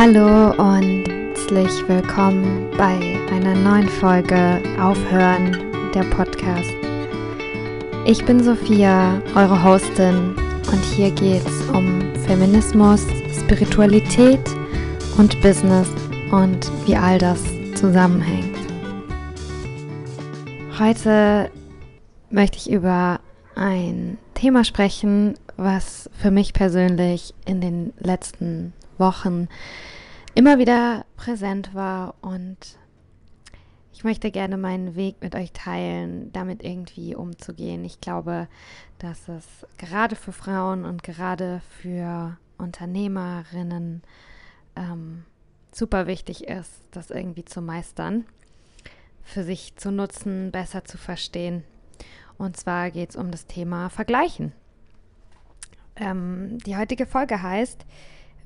Hallo und herzlich willkommen bei einer neuen Folge Aufhören, der Podcast. Ich bin Sophia, eure Hostin, und hier geht es um Feminismus, Spiritualität und Business und wie all das zusammenhängt. Heute möchte ich über ein Thema sprechen, was für mich persönlich in den letzten Wochen immer wieder präsent war und ich möchte gerne meinen Weg mit euch teilen, damit irgendwie umzugehen. Ich glaube, dass es gerade für Frauen und gerade für Unternehmerinnen ähm, super wichtig ist, das irgendwie zu meistern, für sich zu nutzen, besser zu verstehen. Und zwar geht es um das Thema Vergleichen. Ähm, die heutige Folge heißt,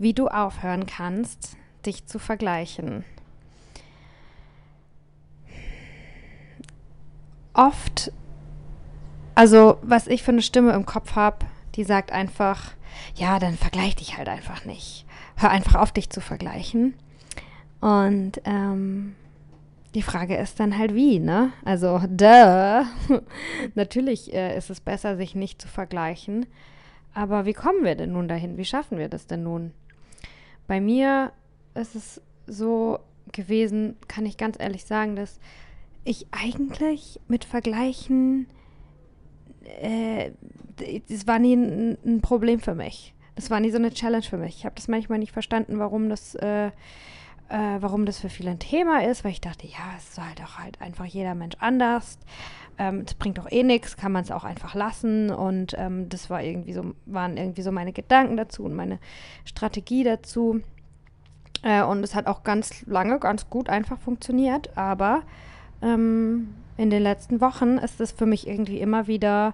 wie du aufhören kannst, dich zu vergleichen. Oft, also was ich für eine Stimme im Kopf habe, die sagt einfach, ja, dann vergleich dich halt einfach nicht. Hör einfach auf, dich zu vergleichen. Und ähm, die Frage ist dann halt wie, ne? Also, duh. Natürlich äh, ist es besser, sich nicht zu vergleichen. Aber wie kommen wir denn nun dahin? Wie schaffen wir das denn nun? Bei mir ist es so gewesen, kann ich ganz ehrlich sagen, dass ich eigentlich mit Vergleichen, äh, das war nie ein, ein, Problem für mich. Das war nie so eine Challenge für mich. Ich habe das manchmal nicht verstanden, warum das, äh, äh, warum das für viele ein Thema ist, weil ich dachte, ja, es ist halt auch halt einfach jeder Mensch anders. Ähm, es bringt doch eh nichts, kann man es auch einfach lassen. Und ähm, das war irgendwie so, waren irgendwie so meine Gedanken dazu und meine Strategie dazu. Äh, und es hat auch ganz lange ganz gut einfach funktioniert. Aber ähm, in den letzten Wochen ist es für mich irgendwie immer wieder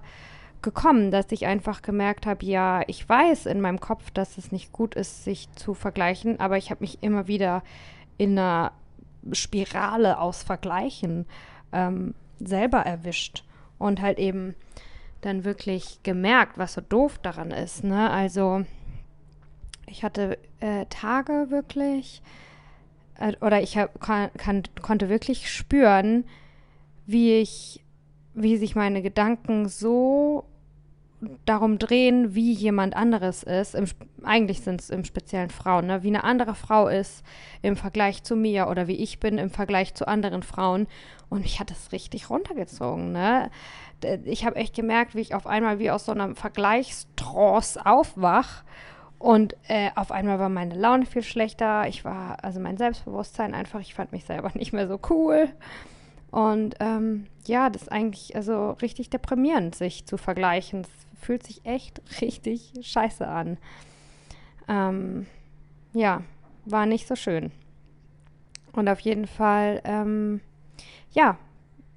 gekommen, dass ich einfach gemerkt habe, ja, ich weiß in meinem Kopf, dass es nicht gut ist, sich zu vergleichen, aber ich habe mich immer wieder in einer Spirale aus Vergleichen ähm, selber erwischt und halt eben dann wirklich gemerkt, was so doof daran ist. Ne? Also ich hatte äh, Tage wirklich, äh, oder ich hab, kann, kann, konnte wirklich spüren, wie ich, wie sich meine Gedanken so darum drehen, wie jemand anderes ist. Im, eigentlich sind es im Speziellen Frauen, ne? wie eine andere Frau ist im Vergleich zu mir oder wie ich bin im Vergleich zu anderen Frauen. Und mich hat das richtig runtergezogen. Ne? Ich habe echt gemerkt, wie ich auf einmal wie aus so einem Vergleichstrance aufwach. Und äh, auf einmal war meine Laune viel schlechter. Ich war, also mein Selbstbewusstsein einfach, ich fand mich selber nicht mehr so cool. Und ähm, ja, das ist eigentlich also richtig deprimierend, sich zu vergleichen. Es fühlt sich echt richtig scheiße an. Ähm, ja, war nicht so schön. Und auf jeden Fall, ähm, ja,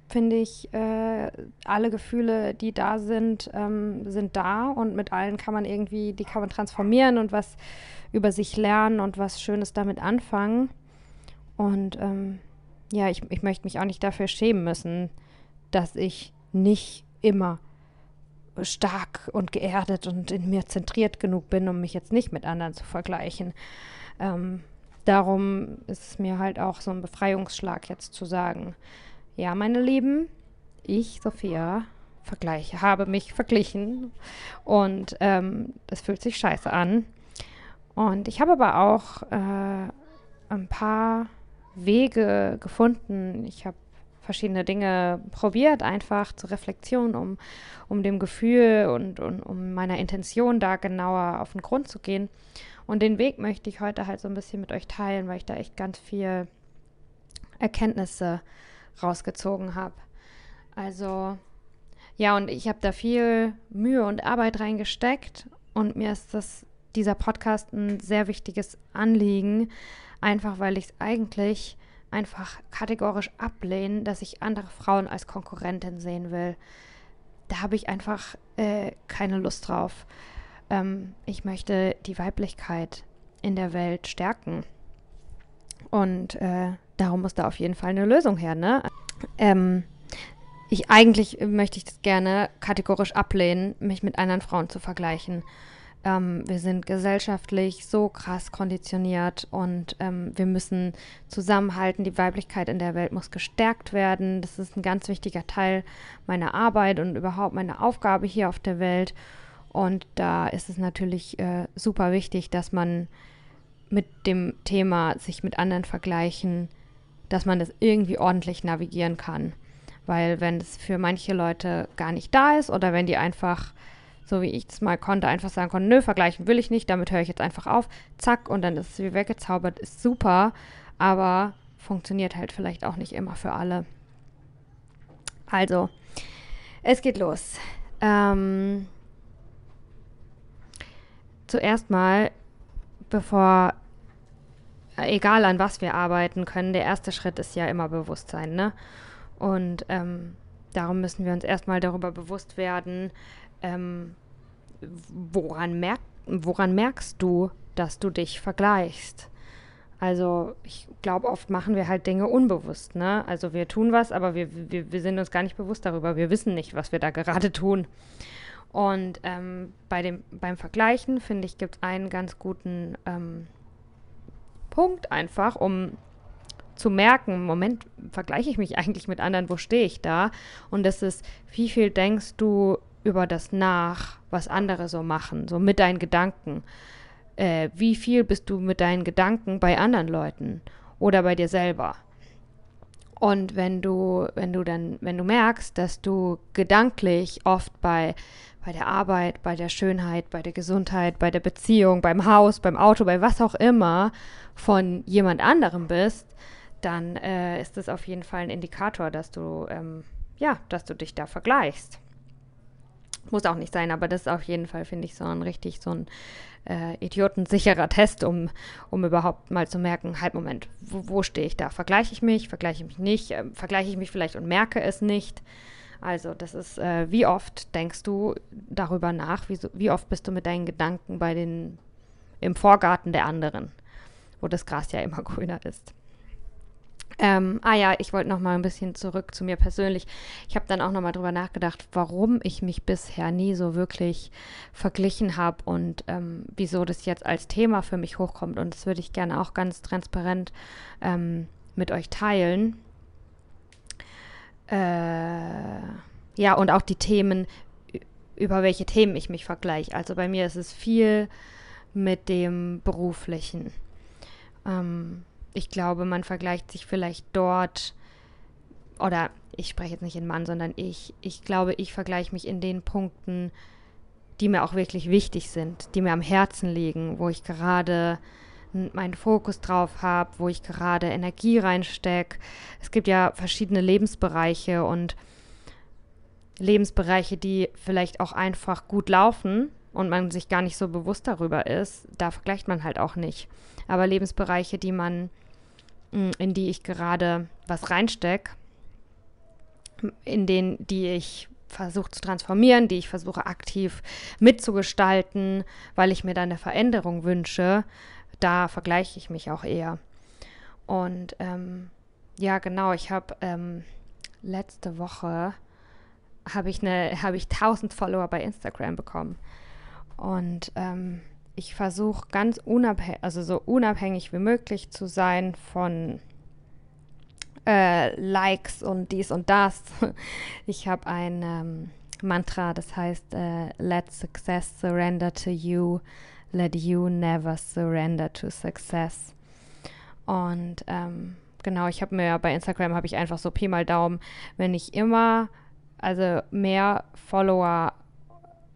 finde ich, äh, alle Gefühle, die da sind, ähm, sind da und mit allen kann man irgendwie, die kann man transformieren und was über sich lernen und was Schönes damit anfangen. Und ähm, ja, ich, ich möchte mich auch nicht dafür schämen müssen, dass ich nicht immer stark und geerdet und in mir zentriert genug bin, um mich jetzt nicht mit anderen zu vergleichen. Ähm, darum ist es mir halt auch so ein Befreiungsschlag jetzt zu sagen, ja, meine Lieben, ich, Sophia, vergleiche, habe mich verglichen und ähm, das fühlt sich scheiße an. Und ich habe aber auch äh, ein paar Wege gefunden. Ich habe verschiedene Dinge probiert, einfach zur Reflexion, um, um dem Gefühl und, und um meiner Intention da genauer auf den Grund zu gehen. Und den Weg möchte ich heute halt so ein bisschen mit euch teilen, weil ich da echt ganz viel Erkenntnisse rausgezogen habe. Also ja, und ich habe da viel Mühe und Arbeit reingesteckt und mir ist das dieser Podcast ein sehr wichtiges Anliegen, einfach weil ich es eigentlich einfach kategorisch ablehne, dass ich andere Frauen als Konkurrentin sehen will. Da habe ich einfach äh, keine Lust drauf. Ähm, ich möchte die Weiblichkeit in der Welt stärken. Und äh, darum muss da auf jeden Fall eine Lösung her, ne? Ähm, ich eigentlich möchte ich das gerne kategorisch ablehnen, mich mit anderen Frauen zu vergleichen. Ähm, wir sind gesellschaftlich so krass konditioniert und ähm, wir müssen zusammenhalten. Die Weiblichkeit in der Welt muss gestärkt werden. Das ist ein ganz wichtiger Teil meiner Arbeit und überhaupt meiner Aufgabe hier auf der Welt. Und da ist es natürlich äh, super wichtig, dass man mit dem Thema sich mit anderen vergleichen, dass man das irgendwie ordentlich navigieren kann. Weil wenn es für manche Leute gar nicht da ist oder wenn die einfach, so wie ich es mal konnte, einfach sagen konnten, nö, vergleichen will ich nicht, damit höre ich jetzt einfach auf, zack, und dann ist es wie weggezaubert, ist super, aber funktioniert halt vielleicht auch nicht immer für alle. Also, es geht los. Ähm, zuerst mal, bevor egal an was wir arbeiten können, der erste Schritt ist ja immer Bewusstsein, ne? Und ähm, darum müssen wir uns erstmal darüber bewusst werden, ähm, woran, merk woran merkst du, dass du dich vergleichst? Also ich glaube, oft machen wir halt Dinge unbewusst, ne? Also wir tun was, aber wir, wir, wir sind uns gar nicht bewusst darüber. Wir wissen nicht, was wir da gerade tun. Und ähm, bei dem, beim Vergleichen, finde ich, gibt es einen ganz guten ähm, Punkt einfach, um zu merken, Moment, vergleiche ich mich eigentlich mit anderen, wo stehe ich da? Und das ist, wie viel denkst du über das nach, was andere so machen, so mit deinen Gedanken? Äh, wie viel bist du mit deinen Gedanken bei anderen Leuten oder bei dir selber? Und wenn du, wenn du dann, wenn du merkst, dass du gedanklich oft bei, bei der Arbeit, bei der Schönheit, bei der Gesundheit, bei der Beziehung, beim Haus, beim Auto, bei was auch immer von jemand anderem bist, dann äh, ist das auf jeden Fall ein Indikator, dass du, ähm, ja, dass du dich da vergleichst. Muss auch nicht sein, aber das ist auf jeden Fall, finde ich, so ein richtig so ein äh, idiotensicherer Test, um, um überhaupt mal zu merken, halt Moment, wo, wo stehe ich da? Vergleiche ich mich, vergleiche ich mich nicht, äh, vergleiche ich mich vielleicht und merke es nicht. Also das ist, äh, wie oft denkst du darüber nach, wie, wie oft bist du mit deinen Gedanken bei den, im Vorgarten der anderen, wo das Gras ja immer grüner ist. Ähm, ah ja, ich wollte noch mal ein bisschen zurück zu mir persönlich. Ich habe dann auch noch mal drüber nachgedacht, warum ich mich bisher nie so wirklich verglichen habe und ähm, wieso das jetzt als Thema für mich hochkommt. Und das würde ich gerne auch ganz transparent ähm, mit euch teilen. Äh, ja, und auch die Themen, über welche Themen ich mich vergleiche. Also bei mir ist es viel mit dem Beruflichen. Ähm, ich glaube, man vergleicht sich vielleicht dort, oder ich spreche jetzt nicht in Mann, sondern ich, ich glaube, ich vergleiche mich in den Punkten, die mir auch wirklich wichtig sind, die mir am Herzen liegen, wo ich gerade meinen Fokus drauf habe, wo ich gerade Energie reinstecke. Es gibt ja verschiedene Lebensbereiche und Lebensbereiche, die vielleicht auch einfach gut laufen und man sich gar nicht so bewusst darüber ist, da vergleicht man halt auch nicht. Aber Lebensbereiche, die man in die ich gerade was reinstecke, in denen, die ich versuche zu transformieren, die ich versuche aktiv mitzugestalten, weil ich mir da eine Veränderung wünsche, da vergleiche ich mich auch eher. Und ähm, ja, genau, ich habe ähm, letzte Woche habe ich eine, habe ich 1000 Follower bei Instagram bekommen. Und ähm, ich versuche ganz unabhängig, also so unabhängig wie möglich zu sein von äh, Likes und dies und das. Ich habe ein ähm, Mantra, das heißt äh, Let success surrender to you, let you never surrender to success. Und ähm, genau, ich habe mir bei Instagram habe ich einfach so Pi mal Daumen, wenn ich immer, also mehr Follower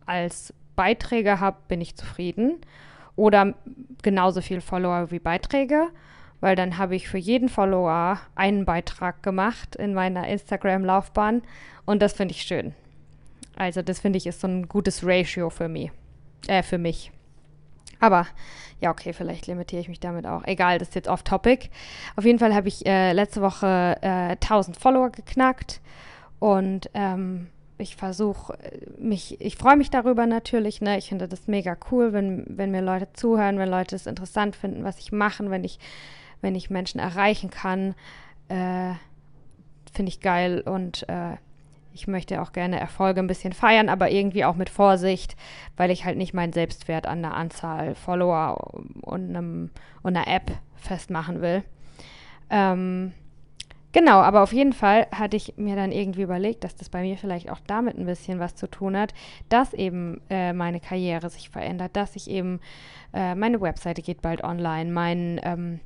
als Beiträge habe, bin ich zufrieden. Oder genauso viel Follower wie Beiträge, weil dann habe ich für jeden Follower einen Beitrag gemacht in meiner Instagram-Laufbahn und das finde ich schön. Also das finde ich ist so ein gutes Ratio für mich. Äh, für mich. Aber ja, okay, vielleicht limitiere ich mich damit auch. Egal, das ist jetzt off-topic. Auf jeden Fall habe ich äh, letzte Woche äh, 1000 Follower geknackt und ähm, ich versuche mich, ich freue mich darüber natürlich, ne? Ich finde das mega cool, wenn, wenn mir Leute zuhören, wenn Leute es interessant finden, was ich mache, wenn ich, wenn ich Menschen erreichen kann, äh, finde ich geil und äh, Ich möchte auch gerne Erfolge ein bisschen feiern, aber irgendwie auch mit Vorsicht, weil ich halt nicht meinen Selbstwert an der Anzahl Follower und, einem, und einer App festmachen will. Ähm, Genau, aber auf jeden Fall hatte ich mir dann irgendwie überlegt, dass das bei mir vielleicht auch damit ein bisschen was zu tun hat, dass eben äh, meine Karriere sich verändert, dass ich eben, äh, meine Webseite geht bald online, mein, ähm,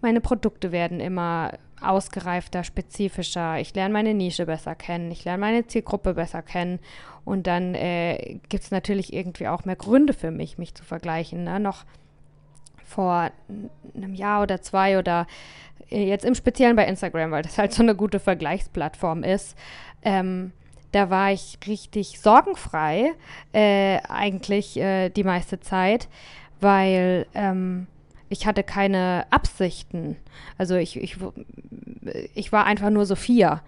meine Produkte werden immer ausgereifter, spezifischer, ich lerne meine Nische besser kennen, ich lerne meine Zielgruppe besser kennen und dann äh, gibt es natürlich irgendwie auch mehr Gründe für mich, mich zu vergleichen. Ne? Noch vor einem Jahr oder zwei oder äh, jetzt im Speziellen bei Instagram, weil das halt so eine gute Vergleichsplattform ist, ähm, da war ich richtig sorgenfrei, äh, eigentlich äh, die meiste Zeit, weil ähm, ich hatte keine Absichten. Also ich, ich, ich war einfach nur Sophia.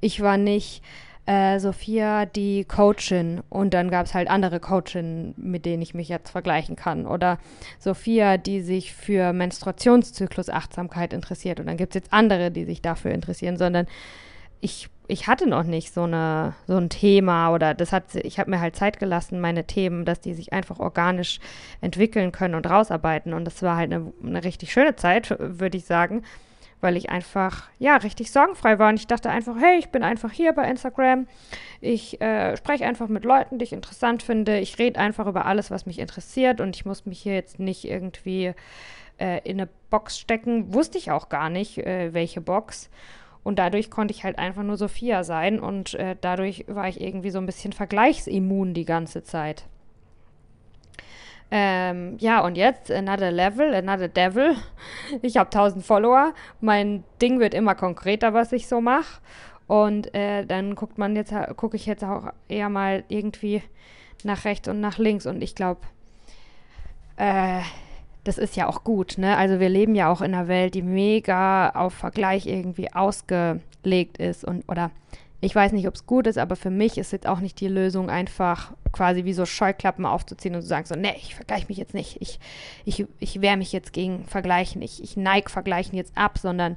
Ich war nicht äh, Sophia die Coachin und dann gab es halt andere Coachinnen, mit denen ich mich jetzt vergleichen kann. Oder Sophia, die sich für Menstruationszyklus-Achtsamkeit interessiert und dann gibt es jetzt andere, die sich dafür interessieren, sondern ich, ich hatte noch nicht so, eine, so ein Thema oder das hat, ich habe mir halt Zeit gelassen, meine Themen, dass die sich einfach organisch entwickeln können und rausarbeiten. Und das war halt eine, eine richtig schöne Zeit, würde ich sagen weil ich einfach, ja, richtig sorgenfrei war. Und ich dachte einfach, hey, ich bin einfach hier bei Instagram. Ich äh, spreche einfach mit Leuten, die ich interessant finde. Ich rede einfach über alles, was mich interessiert. Und ich muss mich hier jetzt nicht irgendwie äh, in eine Box stecken. Wusste ich auch gar nicht, äh, welche Box. Und dadurch konnte ich halt einfach nur Sophia sein. Und äh, dadurch war ich irgendwie so ein bisschen vergleichsimmun die ganze Zeit. Ähm, ja, und jetzt another level, another devil. Ich habe 1000 Follower. Mein Ding wird immer konkreter, was ich so mache. Und äh, dann guckt man jetzt, gucke ich jetzt auch eher mal irgendwie nach rechts und nach links. Und ich glaube, äh, das ist ja auch gut, ne? Also wir leben ja auch in einer Welt, die mega auf Vergleich irgendwie ausgelegt ist und oder ich weiß nicht, ob es gut ist, aber für mich ist jetzt auch nicht die Lösung, einfach quasi wie so Scheuklappen aufzuziehen und zu sagen, so, nee, ich vergleiche mich jetzt nicht. Ich, ich, ich wehre mich jetzt gegen Vergleichen. Ich, ich neige Vergleichen jetzt ab, sondern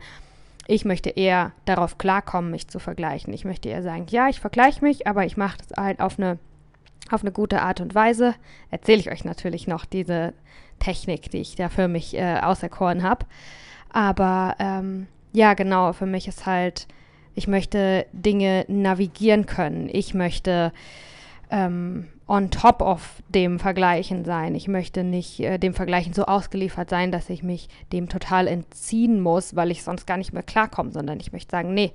ich möchte eher darauf klarkommen, mich zu vergleichen. Ich möchte eher sagen, ja, ich vergleiche mich, aber ich mache das halt auf eine, auf eine gute Art und Weise. Erzähle ich euch natürlich noch diese Technik, die ich da für mich äh, auserkoren habe. Aber ähm, ja, genau, für mich ist halt ich möchte Dinge navigieren können. Ich möchte ähm, on top of dem Vergleichen sein. Ich möchte nicht äh, dem Vergleichen so ausgeliefert sein, dass ich mich dem total entziehen muss, weil ich sonst gar nicht mehr klarkomme, sondern ich möchte sagen, nee,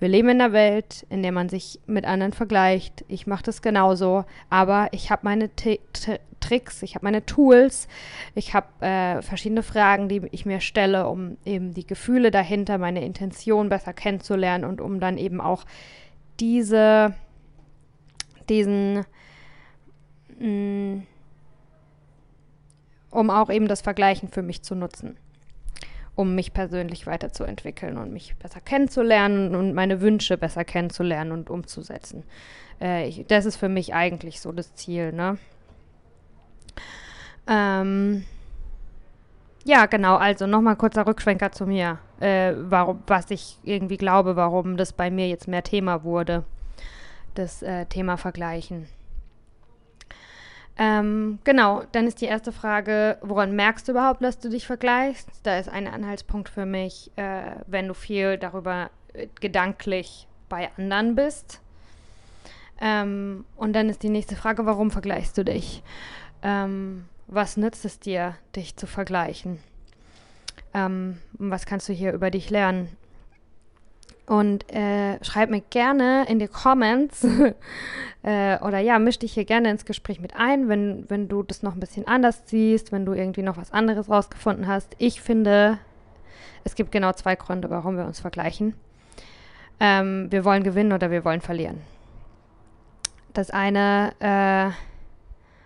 wir leben in einer Welt, in der man sich mit anderen vergleicht. Ich mache das genauso, aber ich habe meine T Tricks, ich habe meine Tools, ich habe äh, verschiedene Fragen, die ich mir stelle, um eben die Gefühle dahinter, meine Intention besser kennenzulernen und um dann eben auch diese, diesen, mh, mm, um auch eben das Vergleichen für mich zu nutzen um mich persönlich weiterzuentwickeln und mich besser kennenzulernen und meine Wünsche besser kennenzulernen und umzusetzen. Äh, ich, das ist für mich eigentlich so das Ziel, ne? Ähm, ja, genau, also nochmal kurzer Rückschwenker zu mir, äh, warum, was ich irgendwie glaube, warum das bei mir jetzt mehr Thema wurde, das äh, Thema Vergleichen. Ähm, genau, dann ist die erste Frage, woran merkst du überhaupt, dass du dich vergleichst? Da ist ein Anhaltspunkt für mich, äh, wenn du viel darüber äh, gedanklich bei anderen bist. Ähm, und dann ist die nächste Frage, warum vergleichst du dich? Ähm, was nützt es dir, dich zu vergleichen? Ähm, was kannst du hier über dich lernen? Und äh, schreib mir gerne in die Comments äh, oder ja, misch dich hier gerne ins Gespräch mit ein, wenn, wenn du das noch ein bisschen anders siehst, wenn du irgendwie noch was anderes rausgefunden hast. Ich finde, es gibt genau zwei Gründe, warum wir uns vergleichen. Ähm, wir wollen gewinnen oder wir wollen verlieren. Das eine, äh,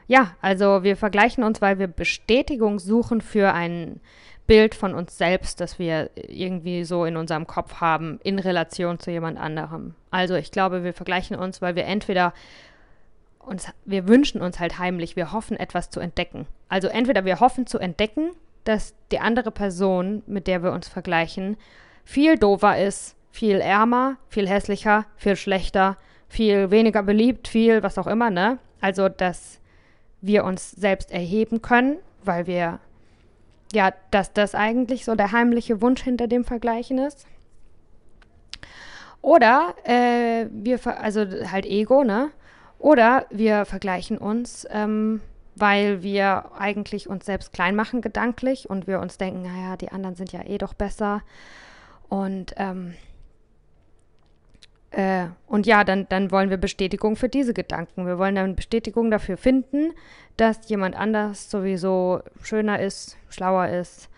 ja, also wir vergleichen uns, weil wir Bestätigung suchen für einen Bild von uns selbst, das wir irgendwie so in unserem Kopf haben, in Relation zu jemand anderem. Also ich glaube, wir vergleichen uns, weil wir entweder uns, wir wünschen uns halt heimlich, wir hoffen etwas zu entdecken. Also entweder wir hoffen zu entdecken, dass die andere Person, mit der wir uns vergleichen, viel dover ist, viel ärmer, viel hässlicher, viel schlechter, viel weniger beliebt, viel was auch immer, ne? Also, dass wir uns selbst erheben können, weil wir, ja, dass das eigentlich so der heimliche Wunsch hinter dem Vergleichen ist. Oder äh, wir, also halt Ego, ne? Oder wir vergleichen uns, ähm, weil wir eigentlich uns selbst klein machen gedanklich und wir uns denken, naja, die anderen sind ja eh doch besser. Und, ähm, äh, und ja, dann, dann wollen wir Bestätigung für diese Gedanken. Wir wollen dann Bestätigung dafür finden, dass jemand anders sowieso schöner ist, schlauer ist,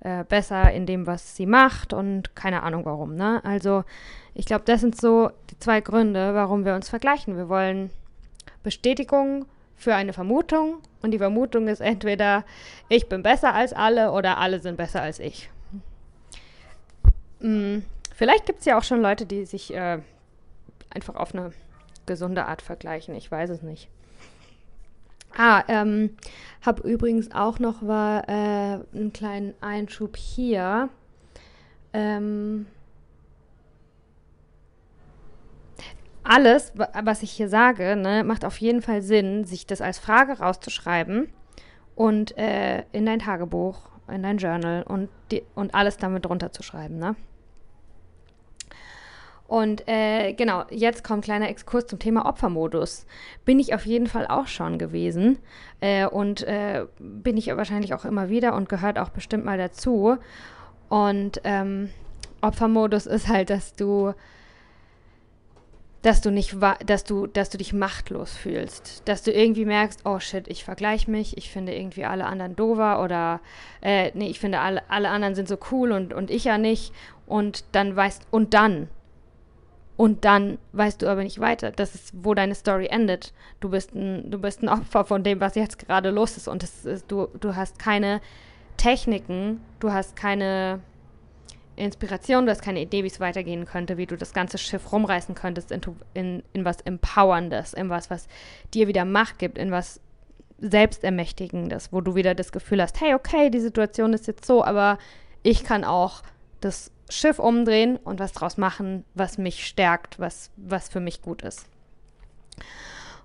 äh, besser in dem, was sie macht und keine Ahnung warum. Ne? Also ich glaube, das sind so die zwei Gründe, warum wir uns vergleichen. Wir wollen Bestätigung für eine Vermutung und die Vermutung ist entweder, ich bin besser als alle oder alle sind besser als ich. Hm, vielleicht gibt es ja auch schon Leute, die sich äh, einfach auf eine gesunde Art vergleichen. Ich weiß es nicht. Ah, ähm, habe übrigens auch noch war, äh, einen kleinen Einschub hier. Ähm, alles, was ich hier sage, ne, macht auf jeden Fall Sinn, sich das als Frage rauszuschreiben und äh, in dein Tagebuch, in dein Journal und, die, und alles damit drunter zu schreiben. Ne? Und äh, genau, jetzt kommt ein kleiner Exkurs zum Thema Opfermodus. Bin ich auf jeden Fall auch schon gewesen äh, und äh, bin ich wahrscheinlich auch immer wieder und gehört auch bestimmt mal dazu. Und ähm, Opfermodus ist halt, dass du dass du nicht dass du, dass du dich machtlos fühlst. Dass du irgendwie merkst, oh shit, ich vergleiche mich, ich finde irgendwie alle anderen dover oder äh, nee, ich finde alle, alle anderen sind so cool und, und ich ja nicht. Und dann weißt, und dann. Und dann weißt du aber nicht weiter. Das ist, wo deine Story endet. Du bist ein, du bist ein Opfer von dem, was jetzt gerade los ist. Und ist, du, du hast keine Techniken, du hast keine Inspiration, du hast keine Idee, wie es weitergehen könnte, wie du das ganze Schiff rumreißen könntest in, in, in was Empowerndes, in was, was dir wieder Macht gibt, in was Selbstermächtigendes, wo du wieder das Gefühl hast, hey, okay, die Situation ist jetzt so, aber ich kann auch das Schiff umdrehen und was draus machen, was mich stärkt, was, was für mich gut ist.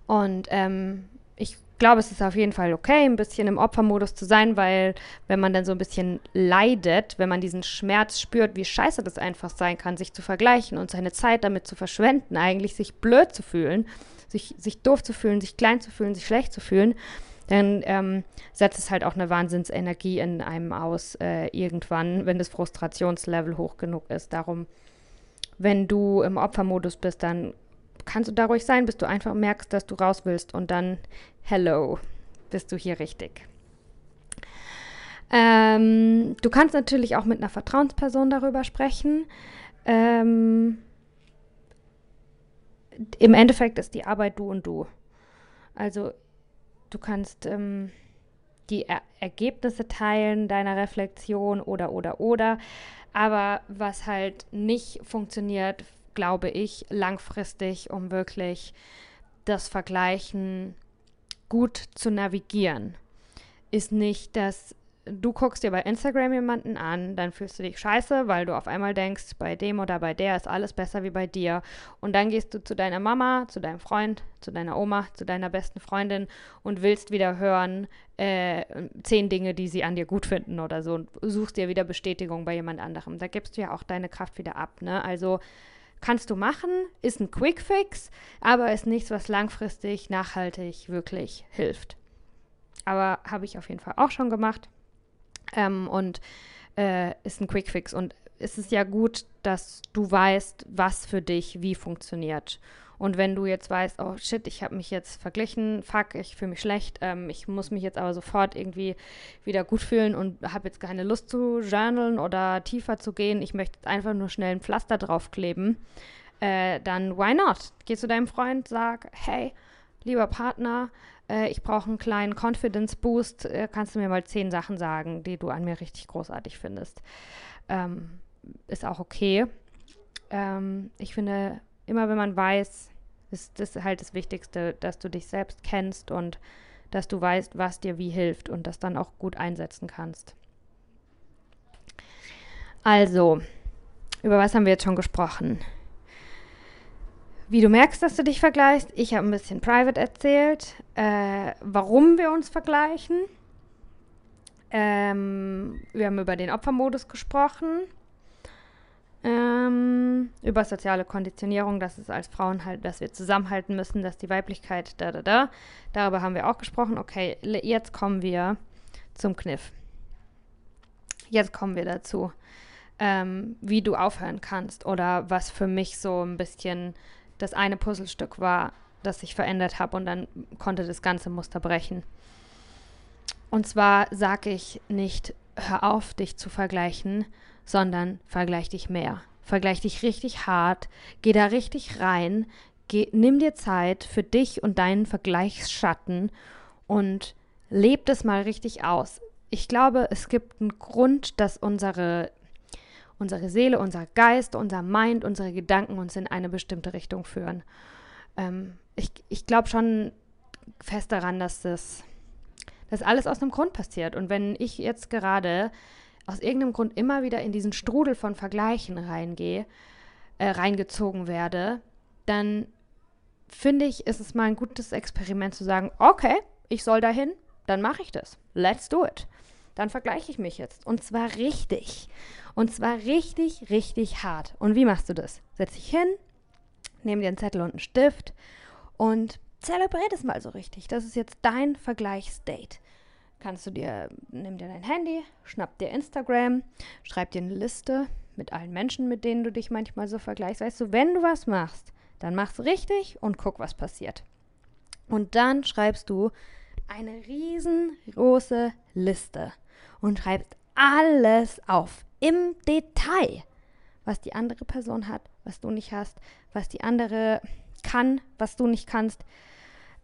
Und ähm, ich glaube, es ist auf jeden Fall okay, ein bisschen im Opfermodus zu sein, weil wenn man dann so ein bisschen leidet, wenn man diesen Schmerz spürt, wie scheiße das einfach sein kann, sich zu vergleichen und seine Zeit damit zu verschwenden, eigentlich sich blöd zu fühlen, sich, sich doof zu fühlen, sich klein zu fühlen, sich schlecht zu fühlen, dann ähm, setzt es halt auch eine Wahnsinnsenergie in einem aus, äh, irgendwann, wenn das Frustrationslevel hoch genug ist. Darum, wenn du im Opfermodus bist, dann kannst du da ruhig sein, bis du einfach merkst, dass du raus willst und dann, hello, bist du hier richtig. Ähm, du kannst natürlich auch mit einer Vertrauensperson darüber sprechen. Ähm, Im Endeffekt ist die Arbeit du und du. Also du kannst ähm, die er Ergebnisse teilen deiner Reflexion oder oder oder. Aber was halt nicht funktioniert glaube ich, langfristig, um wirklich das Vergleichen gut zu navigieren. Ist nicht, dass du guckst dir bei Instagram jemanden an, dann fühlst du dich scheiße, weil du auf einmal denkst, bei dem oder bei der ist alles besser wie bei dir. Und dann gehst du zu deiner Mama, zu deinem Freund, zu deiner Oma, zu deiner besten Freundin und willst wieder hören, äh, zehn Dinge, die sie an dir gut finden oder so und suchst dir wieder Bestätigung bei jemand anderem. Da gibst du ja auch deine Kraft wieder ab, ne? Also Kannst du machen, ist ein Quick-Fix, aber ist nichts, was langfristig, nachhaltig wirklich hilft. Aber habe ich auf jeden Fall auch schon gemacht ähm, und äh, ist ein Quick-Fix. Und es ist ja gut, dass du weißt, was für dich wie funktioniert. Und wenn du jetzt weißt, oh shit, ich habe mich jetzt verglichen, fuck, ich fühle mich schlecht, ähm, ich muss mich jetzt aber sofort irgendwie wieder gut fühlen und habe jetzt keine Lust zu journalen oder tiefer zu gehen, ich möchte einfach nur schnell ein Pflaster draufkleben, äh, dann why not? Geh zu deinem Freund, sag, hey, lieber Partner, äh, ich brauche einen kleinen Confidence Boost, äh, kannst du mir mal zehn Sachen sagen, die du an mir richtig großartig findest. Ähm, ist auch okay. Ähm, ich finde, immer wenn man weiß, ist das halt das Wichtigste, dass du dich selbst kennst und dass du weißt, was dir wie hilft und das dann auch gut einsetzen kannst. Also, über was haben wir jetzt schon gesprochen? Wie du merkst, dass du dich vergleichst. Ich habe ein bisschen private erzählt, äh, warum wir uns vergleichen. Ähm, wir haben über den Opfermodus gesprochen. Ähm, über soziale Konditionierung, dass es als Frauen halt, dass wir zusammenhalten müssen, dass die Weiblichkeit, da, da, da. Darüber haben wir auch gesprochen. Okay, jetzt kommen wir zum Kniff. Jetzt kommen wir dazu, ähm, wie du aufhören kannst oder was für mich so ein bisschen das eine Puzzlestück war, das ich verändert habe und dann konnte das ganze Muster brechen. Und zwar sage ich nicht, hör auf, dich zu vergleichen, sondern vergleich dich mehr. Vergleich dich richtig hart, geh da richtig rein, geh, nimm dir Zeit für dich und deinen Vergleichsschatten und leb das mal richtig aus. Ich glaube, es gibt einen Grund, dass unsere, unsere Seele, unser Geist, unser Mind, unsere Gedanken uns in eine bestimmte Richtung führen. Ähm, ich ich glaube schon fest daran, dass das dass alles aus einem Grund passiert. Und wenn ich jetzt gerade aus irgendeinem Grund immer wieder in diesen Strudel von Vergleichen reingehe, äh, reingezogen werde, dann finde ich, ist es mal ein gutes Experiment zu sagen, okay, ich soll dahin, dann mache ich das. Let's do it. Dann vergleiche ich mich jetzt. Und zwar richtig. Und zwar richtig, richtig hart. Und wie machst du das? Setz dich hin, nimm dir einen Zettel und einen Stift und zelebriere das mal so richtig. Das ist jetzt dein Vergleichsdate. Kannst du dir, nimm dir dein Handy, schnapp dir Instagram, schreib dir eine Liste mit allen Menschen, mit denen du dich manchmal so vergleichst. Weißt du, wenn du was machst, dann mach's richtig und guck, was passiert. Und dann schreibst du eine riesengroße Liste und schreibst alles auf im Detail, was die andere Person hat, was du nicht hast, was die andere kann, was du nicht kannst.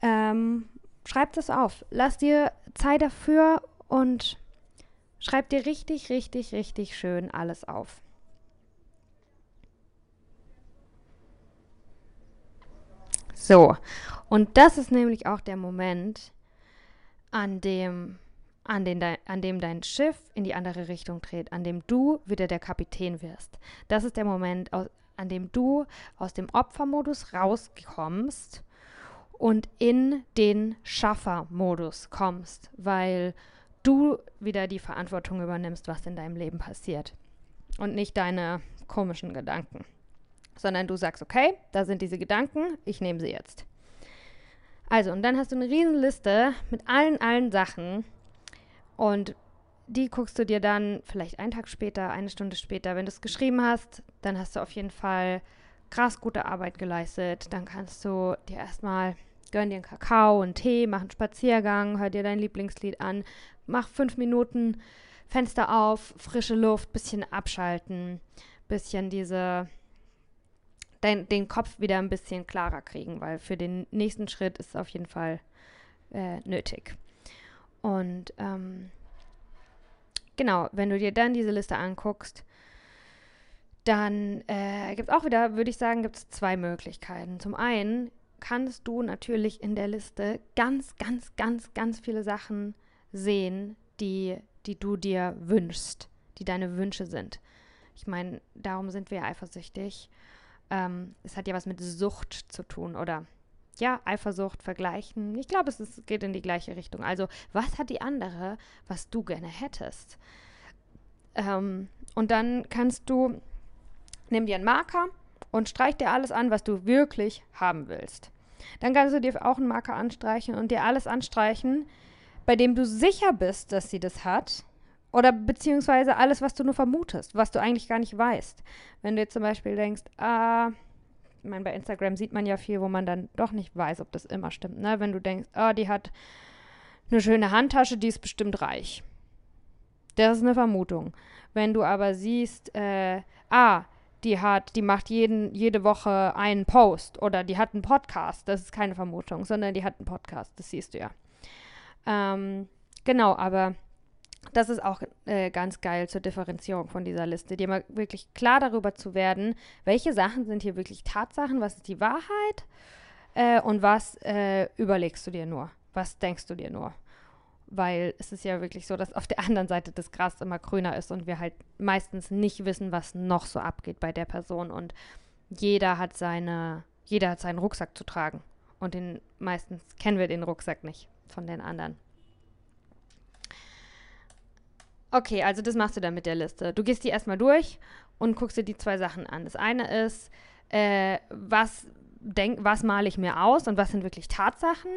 Ähm, schreib das auf. Lass dir Zeit dafür und schreib dir richtig, richtig, richtig schön alles auf. So, und das ist nämlich auch der Moment, an dem, an, den an dem dein Schiff in die andere Richtung dreht, an dem du wieder der Kapitän wirst. Das ist der Moment, an dem du aus dem Opfermodus rauskommst und in den Schaffermodus kommst, weil du wieder die Verantwortung übernimmst, was in deinem Leben passiert. Und nicht deine komischen Gedanken. Sondern du sagst, okay, da sind diese Gedanken, ich nehme sie jetzt. Also, und dann hast du eine riesen Liste mit allen, allen Sachen. Und die guckst du dir dann vielleicht einen Tag später, eine Stunde später, wenn du es geschrieben hast, dann hast du auf jeden Fall krass gute Arbeit geleistet. Dann kannst du dir erstmal gönn dir einen Kakao, einen Tee, mach einen Spaziergang, hör dir dein Lieblingslied an, mach fünf Minuten Fenster auf, frische Luft, bisschen abschalten, bisschen diese dein, den Kopf wieder ein bisschen klarer kriegen, weil für den nächsten Schritt ist es auf jeden Fall äh, nötig. Und ähm, genau, wenn du dir dann diese Liste anguckst, dann äh, gibt es auch wieder, würde ich sagen, gibt es zwei Möglichkeiten. Zum einen kannst du natürlich in der Liste ganz, ganz, ganz, ganz viele Sachen sehen, die, die du dir wünschst, die deine Wünsche sind. Ich meine, darum sind wir eifersüchtig. Ähm, es hat ja was mit Sucht zu tun oder ja, Eifersucht vergleichen. Ich glaube, es ist, geht in die gleiche Richtung. Also, was hat die andere, was du gerne hättest? Ähm, und dann kannst du nimm dir einen Marker und streich dir alles an, was du wirklich haben willst. Dann kannst du dir auch einen Marker anstreichen und dir alles anstreichen, bei dem du sicher bist, dass sie das hat. Oder beziehungsweise alles, was du nur vermutest, was du eigentlich gar nicht weißt. Wenn du jetzt zum Beispiel denkst, ah, ich meine, bei Instagram sieht man ja viel, wo man dann doch nicht weiß, ob das immer stimmt. Ne? Wenn du denkst, ah, die hat eine schöne Handtasche, die ist bestimmt reich. Das ist eine Vermutung. Wenn du aber siehst, äh, ah, die hat, die macht jeden, jede Woche einen Post oder die hat einen Podcast. Das ist keine Vermutung, sondern die hat einen Podcast. Das siehst du ja. Ähm, genau, aber das ist auch äh, ganz geil zur Differenzierung von dieser Liste, dir mal wirklich klar darüber zu werden, welche Sachen sind hier wirklich Tatsachen, was ist die Wahrheit äh, und was äh, überlegst du dir nur, was denkst du dir nur weil es ist ja wirklich so, dass auf der anderen Seite das Gras immer grüner ist und wir halt meistens nicht wissen, was noch so abgeht bei der Person und jeder hat seine jeder hat seinen Rucksack zu tragen. Und den meistens kennen wir den Rucksack nicht von den anderen. Okay, also das machst du dann mit der Liste. Du gehst die erstmal durch und guckst dir die zwei Sachen an. Das eine ist, äh, was denk, was male ich mir aus und was sind wirklich Tatsachen?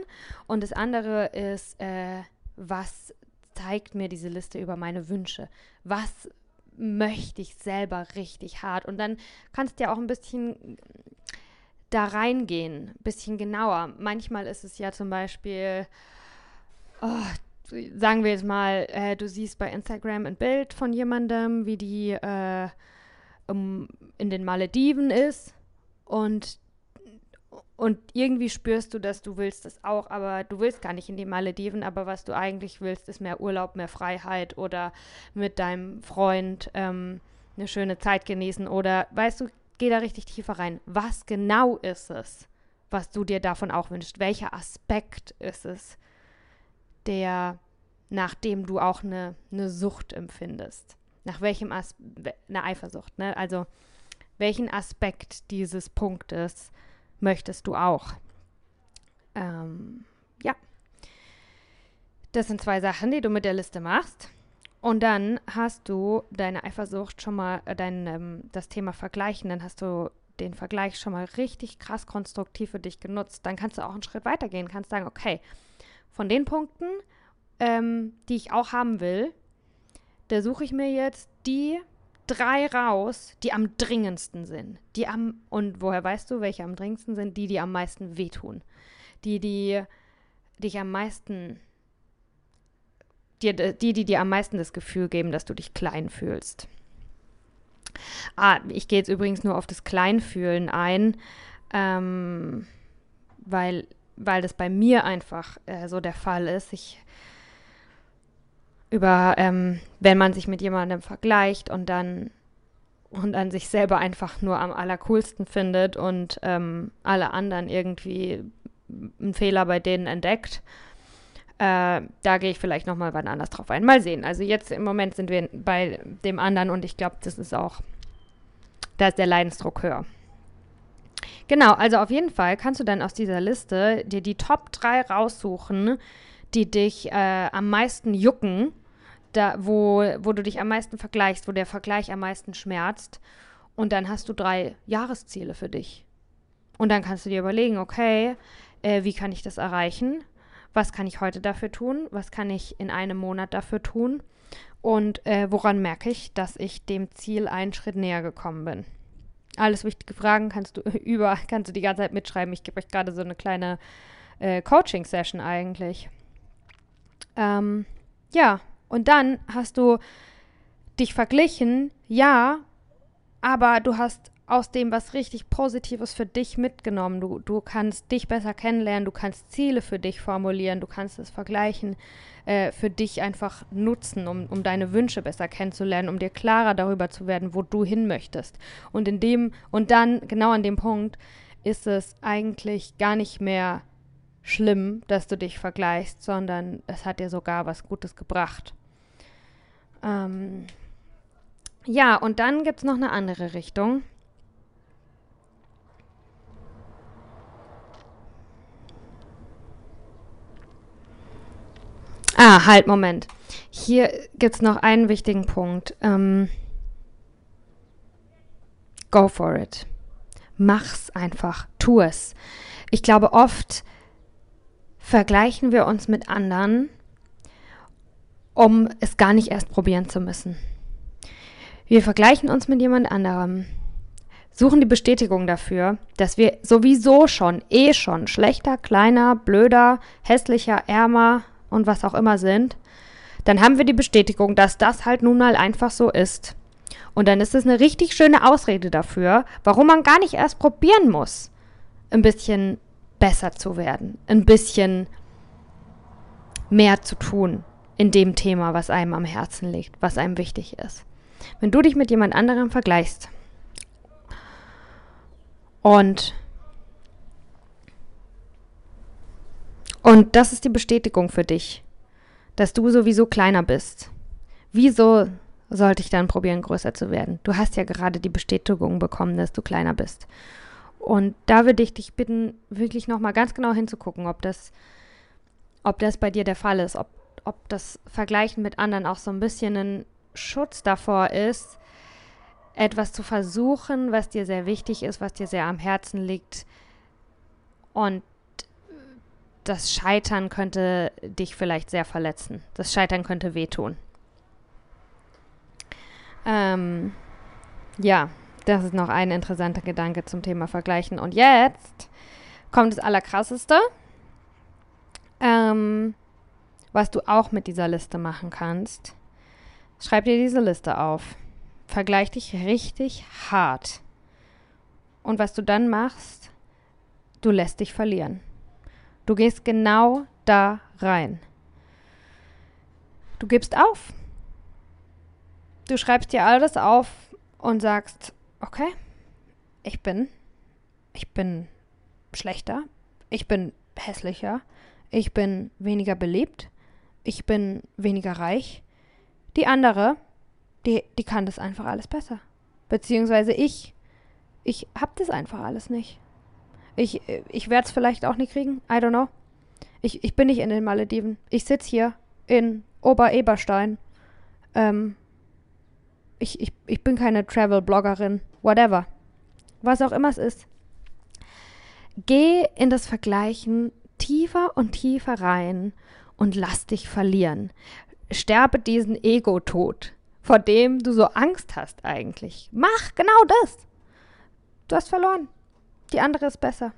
Und das andere ist, äh, was zeigt mir diese Liste über meine Wünsche? Was möchte ich selber richtig hart? Und dann kannst du ja auch ein bisschen da reingehen, ein bisschen genauer. Manchmal ist es ja zum Beispiel, sagen wir jetzt mal, äh, du siehst bei Instagram ein Bild von jemandem, wie die äh, um, in den Malediven ist und und irgendwie spürst du, dass du willst das auch, aber du willst gar nicht in die Malediven, aber was du eigentlich willst, ist mehr Urlaub, mehr Freiheit oder mit deinem Freund ähm, eine schöne Zeit genießen oder weißt du, geh da richtig tiefer rein. Was genau ist es, was du dir davon auch wünschst? Welcher Aspekt ist es, der, nach dem du auch eine, eine Sucht empfindest? Nach welchem Aspekt, eine Eifersucht, ne? Also, welchen Aspekt dieses Punktes möchtest du auch. Ähm, ja. Das sind zwei Sachen, die du mit der Liste machst. Und dann hast du deine Eifersucht schon mal, äh, dein, ähm, das Thema Vergleichen, dann hast du den Vergleich schon mal richtig krass konstruktiv für dich genutzt. Dann kannst du auch einen Schritt weiter gehen, kannst sagen, okay, von den Punkten, ähm, die ich auch haben will, da suche ich mir jetzt die drei raus, die am dringendsten sind. Die am, und woher weißt du, welche am dringendsten sind? Die, die am meisten wehtun. Die, die dich am meisten, die, die, die dir am meisten das Gefühl geben, dass du dich klein fühlst. Ah, ich gehe jetzt übrigens nur auf das Kleinfühlen ein, ähm, weil, weil das bei mir einfach äh, so der Fall ist. Ich über, ähm, wenn man sich mit jemandem vergleicht und dann und an sich selber einfach nur am allercoolsten findet und ähm, alle anderen irgendwie einen Fehler bei denen entdeckt. Äh, da gehe ich vielleicht nochmal wann anders drauf ein. Mal sehen. Also jetzt im Moment sind wir bei dem anderen und ich glaube, das ist auch, da ist der Leidensdruck höher. Genau, also auf jeden Fall kannst du dann aus dieser Liste dir die Top 3 raussuchen, die dich äh, am meisten jucken, da, wo, wo du dich am meisten vergleichst, wo der Vergleich am meisten schmerzt. Und dann hast du drei Jahresziele für dich. Und dann kannst du dir überlegen, okay, äh, wie kann ich das erreichen? Was kann ich heute dafür tun? Was kann ich in einem Monat dafür tun? Und äh, woran merke ich, dass ich dem Ziel einen Schritt näher gekommen bin? Alles wichtige Fragen kannst du über, kannst du die ganze Zeit mitschreiben. Ich gebe euch gerade so eine kleine äh, Coaching-Session eigentlich. Ähm, ja, und dann hast du dich verglichen, ja, aber du hast aus dem was richtig Positives für dich mitgenommen. Du, du kannst dich besser kennenlernen, du kannst Ziele für dich formulieren, du kannst das Vergleichen äh, für dich einfach nutzen, um, um deine Wünsche besser kennenzulernen, um dir klarer darüber zu werden, wo du hin möchtest. Und in dem, und dann, genau an dem Punkt, ist es eigentlich gar nicht mehr schlimm, dass du dich vergleichst, sondern es hat dir sogar was Gutes gebracht. Ähm, ja, und dann gibt es noch eine andere Richtung. Ah, halt, Moment. Hier gibt es noch einen wichtigen Punkt. Ähm, go for it. Mach's einfach. Tu es. Ich glaube, oft vergleichen wir uns mit anderen, um es gar nicht erst probieren zu müssen. Wir vergleichen uns mit jemand anderem, suchen die Bestätigung dafür, dass wir sowieso schon, eh schon schlechter, kleiner, blöder, hässlicher, ärmer und was auch immer sind. Dann haben wir die Bestätigung, dass das halt nun mal einfach so ist. Und dann ist es eine richtig schöne Ausrede dafür, warum man gar nicht erst probieren muss, ein bisschen besser zu werden, ein bisschen mehr zu tun in dem Thema, was einem am Herzen liegt, was einem wichtig ist. Wenn du dich mit jemand anderem vergleichst und und das ist die Bestätigung für dich, dass du sowieso kleiner bist. Wieso sollte ich dann probieren, größer zu werden? Du hast ja gerade die Bestätigung bekommen, dass du kleiner bist. Und da würde ich dich bitten, wirklich nochmal ganz genau hinzugucken, ob das, ob das bei dir der Fall ist, ob, ob das Vergleichen mit anderen auch so ein bisschen ein Schutz davor ist, etwas zu versuchen, was dir sehr wichtig ist, was dir sehr am Herzen liegt. Und das Scheitern könnte dich vielleicht sehr verletzen. Das Scheitern könnte wehtun. Ähm, ja, das ist noch ein interessanter Gedanke zum Thema Vergleichen. Und jetzt kommt das Allerkrasseste, ähm, was du auch mit dieser Liste machen kannst. Schreib dir diese Liste auf. Vergleich dich richtig hart. Und was du dann machst, du lässt dich verlieren. Du gehst genau da rein. Du gibst auf. Du schreibst dir alles auf und sagst, okay, ich bin, ich bin schlechter, ich bin hässlicher, ich bin weniger beliebt, ich bin weniger reich. Die andere, die, die kann das einfach alles besser. Beziehungsweise ich, ich hab das einfach alles nicht. Ich, ich werde es vielleicht auch nicht kriegen, I don't know. Ich, ich bin nicht in den Malediven. Ich sitze hier in Ober-Eberstein. Ähm, ich, ich, ich bin keine Travel-Bloggerin, whatever. Was auch immer es ist. Geh in das Vergleichen tiefer und tiefer rein und lass dich verlieren. Sterbe diesen Ego-Tod, vor dem du so Angst hast eigentlich. Mach genau das. Du hast verloren. Die andere ist besser.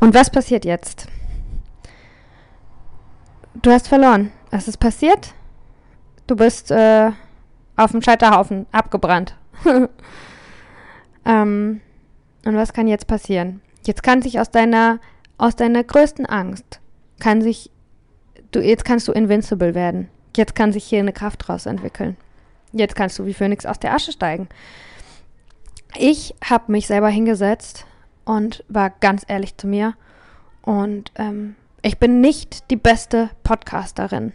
Und was passiert jetzt? Du hast verloren. Was ist passiert? Du bist äh, auf dem Scheiterhaufen abgebrannt. ähm, und was kann jetzt passieren? Jetzt kann sich aus deiner aus deiner größten Angst kann sich du jetzt kannst du invincible werden. Jetzt kann sich hier eine Kraft draus entwickeln. Jetzt kannst du wie Phönix aus der Asche steigen. Ich habe mich selber hingesetzt und war ganz ehrlich zu mir. Und ähm, ich bin nicht die beste Podcasterin.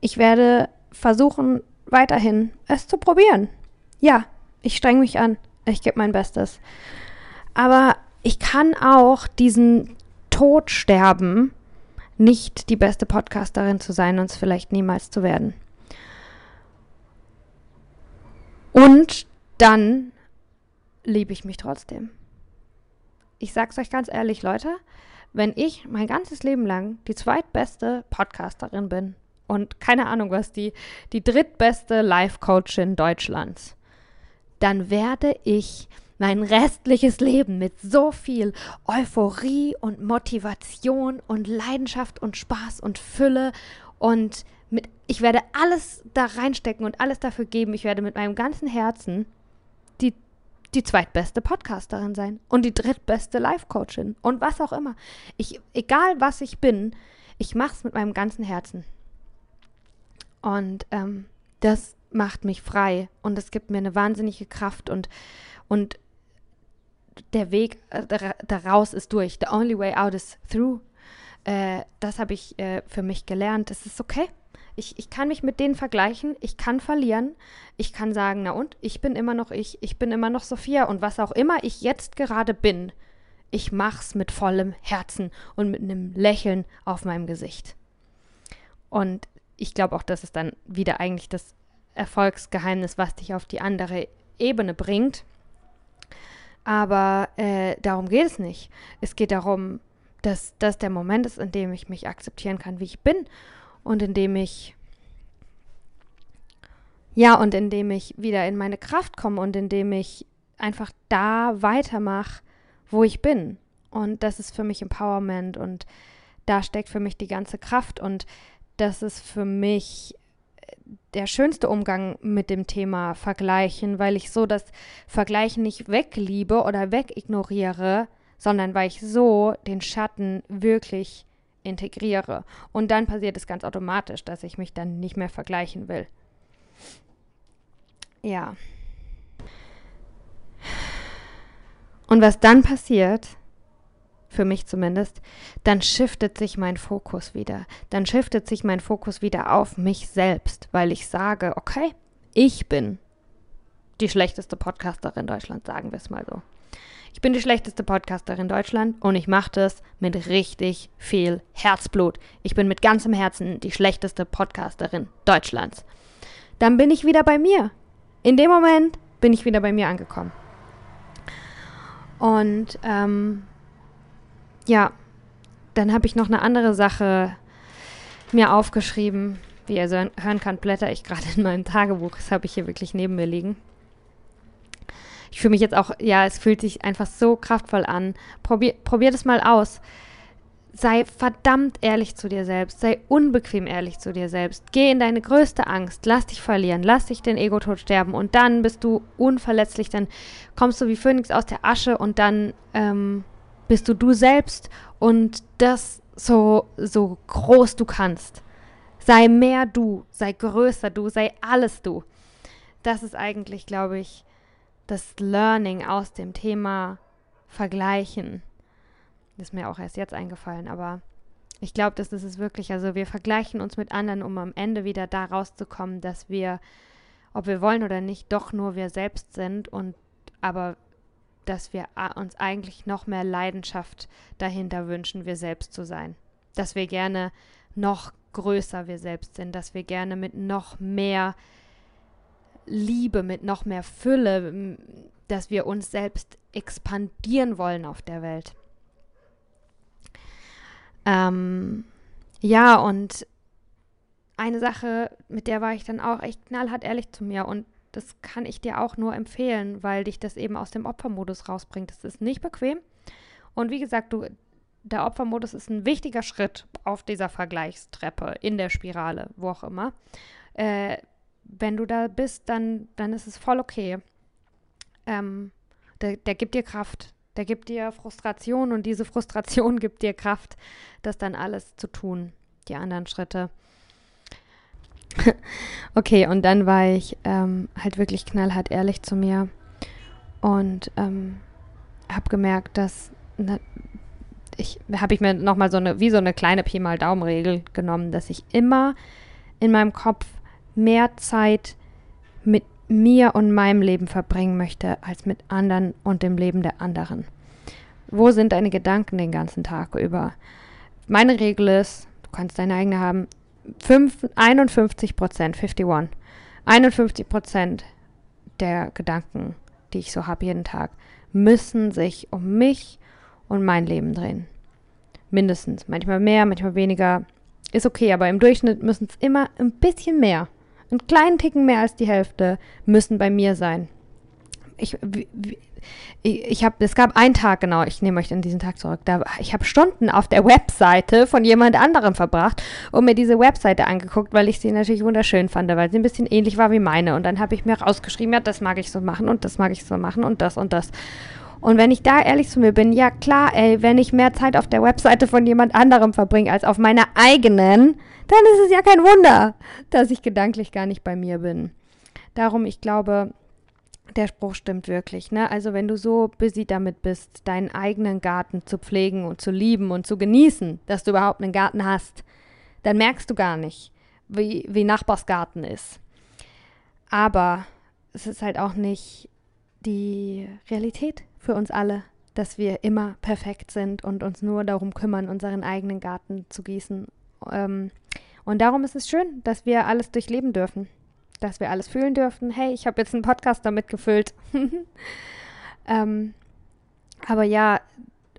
Ich werde versuchen, weiterhin es zu probieren. Ja, ich streng mich an. Ich gebe mein Bestes. Aber ich kann auch diesen Tod sterben, nicht die beste Podcasterin zu sein und es vielleicht niemals zu werden. Und dann liebe ich mich trotzdem ich sag's euch ganz ehrlich, Leute, wenn ich mein ganzes Leben lang die zweitbeste Podcasterin bin und keine Ahnung was, die, die drittbeste Life-Coachin Deutschlands, dann werde ich mein restliches Leben mit so viel Euphorie und Motivation und Leidenschaft und Spaß und Fülle und mit, ich werde alles da reinstecken und alles dafür geben. Ich werde mit meinem ganzen Herzen die die zweitbeste Podcasterin sein und die drittbeste Life-Coachin und was auch immer. Ich, egal was ich bin, ich mache es mit meinem ganzen Herzen. Und ähm, das macht mich frei und es gibt mir eine wahnsinnige Kraft und, und der Weg äh, daraus ist durch. The only way out is through. Äh, das habe ich äh, für mich gelernt. Es ist okay. Ich, ich kann mich mit denen vergleichen, ich kann verlieren, ich kann sagen, na und, ich bin immer noch ich, ich bin immer noch Sophia und was auch immer ich jetzt gerade bin, ich mach's mit vollem Herzen und mit einem Lächeln auf meinem Gesicht. Und ich glaube auch, das ist dann wieder eigentlich das Erfolgsgeheimnis, was dich auf die andere Ebene bringt. Aber äh, darum geht es nicht. Es geht darum, dass das der Moment ist, in dem ich mich akzeptieren kann, wie ich bin und indem ich ja, und indem ich wieder in meine Kraft komme und indem ich einfach da weitermache, wo ich bin. Und das ist für mich Empowerment und da steckt für mich die ganze Kraft und das ist für mich der schönste Umgang mit dem Thema Vergleichen, weil ich so das Vergleichen nicht wegliebe oder wegignoriere, sondern weil ich so den Schatten wirklich integriere. Und dann passiert es ganz automatisch, dass ich mich dann nicht mehr vergleichen will. Ja. Und was dann passiert, für mich zumindest, dann shiftet sich mein Fokus wieder. Dann shiftet sich mein Fokus wieder auf mich selbst, weil ich sage, okay, ich bin die schlechteste Podcasterin Deutschlands, sagen wir es mal so. Ich bin die schlechteste Podcasterin Deutschland und ich mache das mit richtig viel Herzblut. Ich bin mit ganzem Herzen die schlechteste Podcasterin Deutschlands. Dann bin ich wieder bei mir. In dem Moment bin ich wieder bei mir angekommen. Und ähm, ja, dann habe ich noch eine andere Sache mir aufgeschrieben. Wie ihr so hören könnt, blätter ich gerade in meinem Tagebuch. Das habe ich hier wirklich neben mir liegen ich fühle mich jetzt auch, ja, es fühlt sich einfach so kraftvoll an. Probier, probier das mal aus. Sei verdammt ehrlich zu dir selbst. Sei unbequem ehrlich zu dir selbst. Geh in deine größte Angst. Lass dich verlieren. Lass dich den Ego-Tod sterben. Und dann bist du unverletzlich. Dann kommst du wie Phönix aus der Asche und dann ähm, bist du du selbst und das so, so groß du kannst. Sei mehr du. Sei größer du. Sei alles du. Das ist eigentlich, glaube ich, das Learning aus dem Thema Vergleichen. Das ist mir auch erst jetzt eingefallen, aber ich glaube, das ist es wirklich. Also wir vergleichen uns mit anderen, um am Ende wieder da rauszukommen, dass wir, ob wir wollen oder nicht, doch nur wir selbst sind und aber dass wir uns eigentlich noch mehr Leidenschaft dahinter wünschen, wir selbst zu sein. Dass wir gerne noch größer wir selbst sind, dass wir gerne mit noch mehr Liebe, mit noch mehr Fülle, dass wir uns selbst expandieren wollen auf der Welt. Ähm, ja, und eine Sache, mit der war ich dann auch echt knallhart ehrlich zu mir und das kann ich dir auch nur empfehlen, weil dich das eben aus dem Opfermodus rausbringt. Das ist nicht bequem. Und wie gesagt, du, der Opfermodus ist ein wichtiger Schritt auf dieser Vergleichstreppe, in der Spirale, wo auch immer. Äh, wenn du da bist, dann, dann ist es voll okay. Ähm, der, der gibt dir Kraft. Der gibt dir Frustration und diese Frustration gibt dir Kraft, das dann alles zu tun, die anderen Schritte. okay, und dann war ich ähm, halt wirklich knallhart ehrlich zu mir und ähm, habe gemerkt, dass na, ich habe ich mir nochmal so eine, wie so eine kleine Pi mal Daumenregel genommen, dass ich immer in meinem Kopf mehr Zeit mit mir und meinem Leben verbringen möchte, als mit anderen und dem Leben der anderen. Wo sind deine Gedanken den ganzen Tag über? Meine Regel ist, du kannst deine eigene haben, 5, 51 Prozent, 51. 51 Prozent der Gedanken, die ich so habe jeden Tag, müssen sich um mich und mein Leben drehen. Mindestens. Manchmal mehr, manchmal weniger. Ist okay, aber im Durchschnitt müssen es immer ein bisschen mehr einen kleinen Ticken mehr als die Hälfte müssen bei mir sein. Ich, ich habe, es gab einen Tag, genau, ich nehme euch in diesen Tag zurück. Da, ich habe Stunden auf der Webseite von jemand anderem verbracht und mir diese Webseite angeguckt, weil ich sie natürlich wunderschön fand, weil sie ein bisschen ähnlich war wie meine. Und dann habe ich mir rausgeschrieben, ja, das mag ich so machen und das mag ich so machen und das und das. Und wenn ich da ehrlich zu mir bin, ja klar, ey, wenn ich mehr Zeit auf der Webseite von jemand anderem verbringe als auf meiner eigenen, dann ist es ja kein Wunder, dass ich gedanklich gar nicht bei mir bin. Darum, ich glaube, der Spruch stimmt wirklich. Ne? Also wenn du so busy damit bist, deinen eigenen Garten zu pflegen und zu lieben und zu genießen, dass du überhaupt einen Garten hast, dann merkst du gar nicht, wie, wie Nachbarsgarten ist. Aber es ist halt auch nicht die Realität für uns alle, dass wir immer perfekt sind und uns nur darum kümmern, unseren eigenen Garten zu gießen. Ähm, und darum ist es schön, dass wir alles durchleben dürfen, dass wir alles fühlen dürfen. Hey, ich habe jetzt einen Podcast damit gefüllt. ähm, aber ja,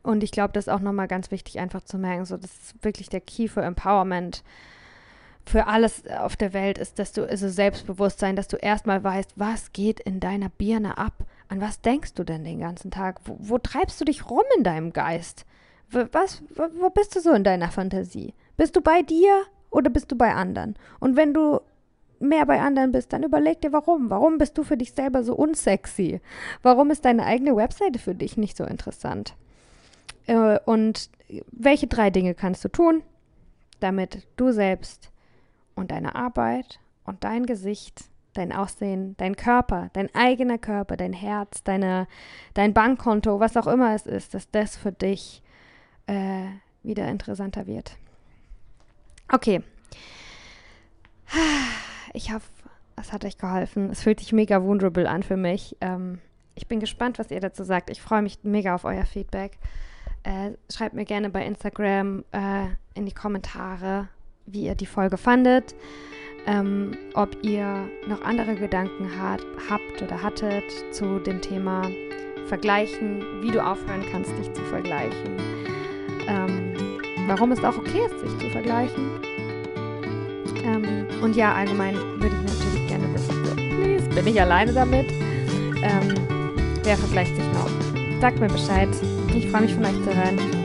und ich glaube, das ist auch nochmal ganz wichtig, einfach zu merken, so, das ist wirklich der Key für Empowerment für alles auf der Welt ist, dass du, also Selbstbewusstsein, dass du erstmal weißt, was geht in deiner Birne ab? An was denkst du denn den ganzen Tag? Wo, wo treibst du dich rum in deinem Geist? Was, wo bist du so in deiner Fantasie? Bist du bei dir oder bist du bei anderen? Und wenn du mehr bei anderen bist, dann überleg dir warum. Warum bist du für dich selber so unsexy? Warum ist deine eigene Webseite für dich nicht so interessant? Äh, und welche drei Dinge kannst du tun, damit du selbst und deine Arbeit und dein Gesicht, dein Aussehen, dein Körper, dein eigener Körper, dein Herz, deine, dein Bankkonto, was auch immer es ist, dass das für dich äh, wieder interessanter wird. Okay. Ich hoffe, es hat euch geholfen. Es fühlt sich mega vulnerable an für mich. Ähm, ich bin gespannt, was ihr dazu sagt. Ich freue mich mega auf euer Feedback. Äh, schreibt mir gerne bei Instagram äh, in die Kommentare, wie ihr die Folge fandet. Ähm, ob ihr noch andere Gedanken hat, habt oder hattet zu dem Thema Vergleichen, wie du aufhören kannst, dich zu vergleichen. Ähm, warum es auch okay ist, sich zu vergleichen. Ähm, und ja, allgemein würde ich natürlich gerne wissen, so, please, bin ich alleine damit? Ähm, wer vergleicht sich noch? Sagt mir Bescheid. Ich freue mich von euch zu hören.